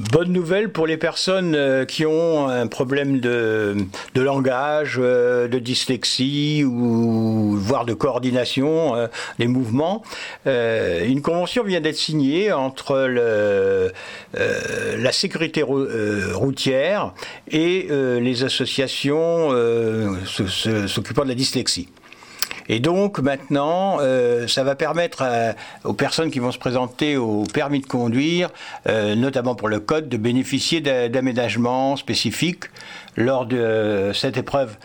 Bonne nouvelle pour les personnes euh, qui ont un problème de, langage, euh, de dyslexie ou voire de coordination euh, des mouvements. Une convention vient d'être signée entre la sécurité routière et les associations s'occupant de la dyslexie. Et donc maintenant, euh, ça va permettre aux personnes qui vont se présenter au permis de conduire, euh, notamment pour le code, de bénéficier d'aménagements spécifiques lors de cette épreuve.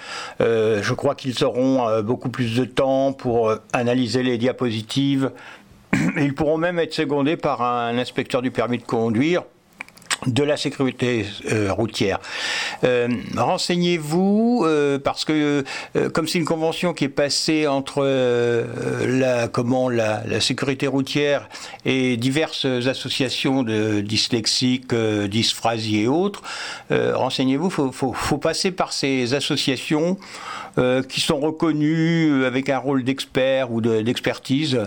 Euh, je crois qu'ils auront beaucoup plus de temps pour analyser les diapositives. Ils pourront même être secondés par un inspecteur du permis de conduire de la sécurité euh, routière. Euh, renseignez-vous euh, parce que comme c'est une convention qui est passée entre la comment la, sécurité routière et diverses associations de dyslexiques, dysphrasie et autres, renseignez-vous. Faut, faut, faut, passer par ces associations qui sont reconnues avec un rôle d'expert ou d'expertise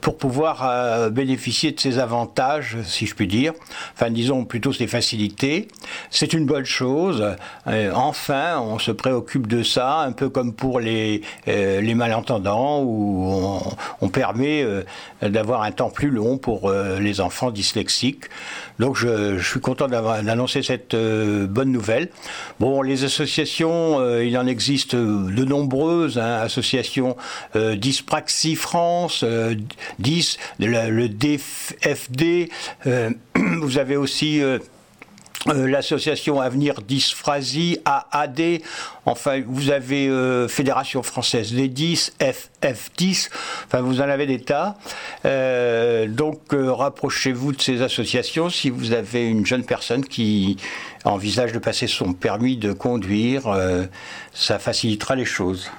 pour pouvoir bénéficier de ces avantages, si je puis dire. Enfin, disons plutôt ces facilités. C'est une bonne chose. Euh, enfin, on se préoccupe de ça, un peu comme pour les, euh, les malentendants, où on, permet euh, d'avoir un temps plus long pour les enfants dyslexiques. Donc je, suis content d'annoncer cette bonne nouvelle. Bon, les associations, il en existe de nombreuses, hein, associations Dyspraxie France, 10, le, le DFD, vous avez aussi euh, euh, l'association Avenir Dysphasie, AAD, enfin vous avez euh, Fédération Française des 10, FF10, enfin vous en avez des tas. donc rapprochez-vous de ces associations si vous avez une jeune personne qui envisage de passer son permis de conduire, ça facilitera les choses.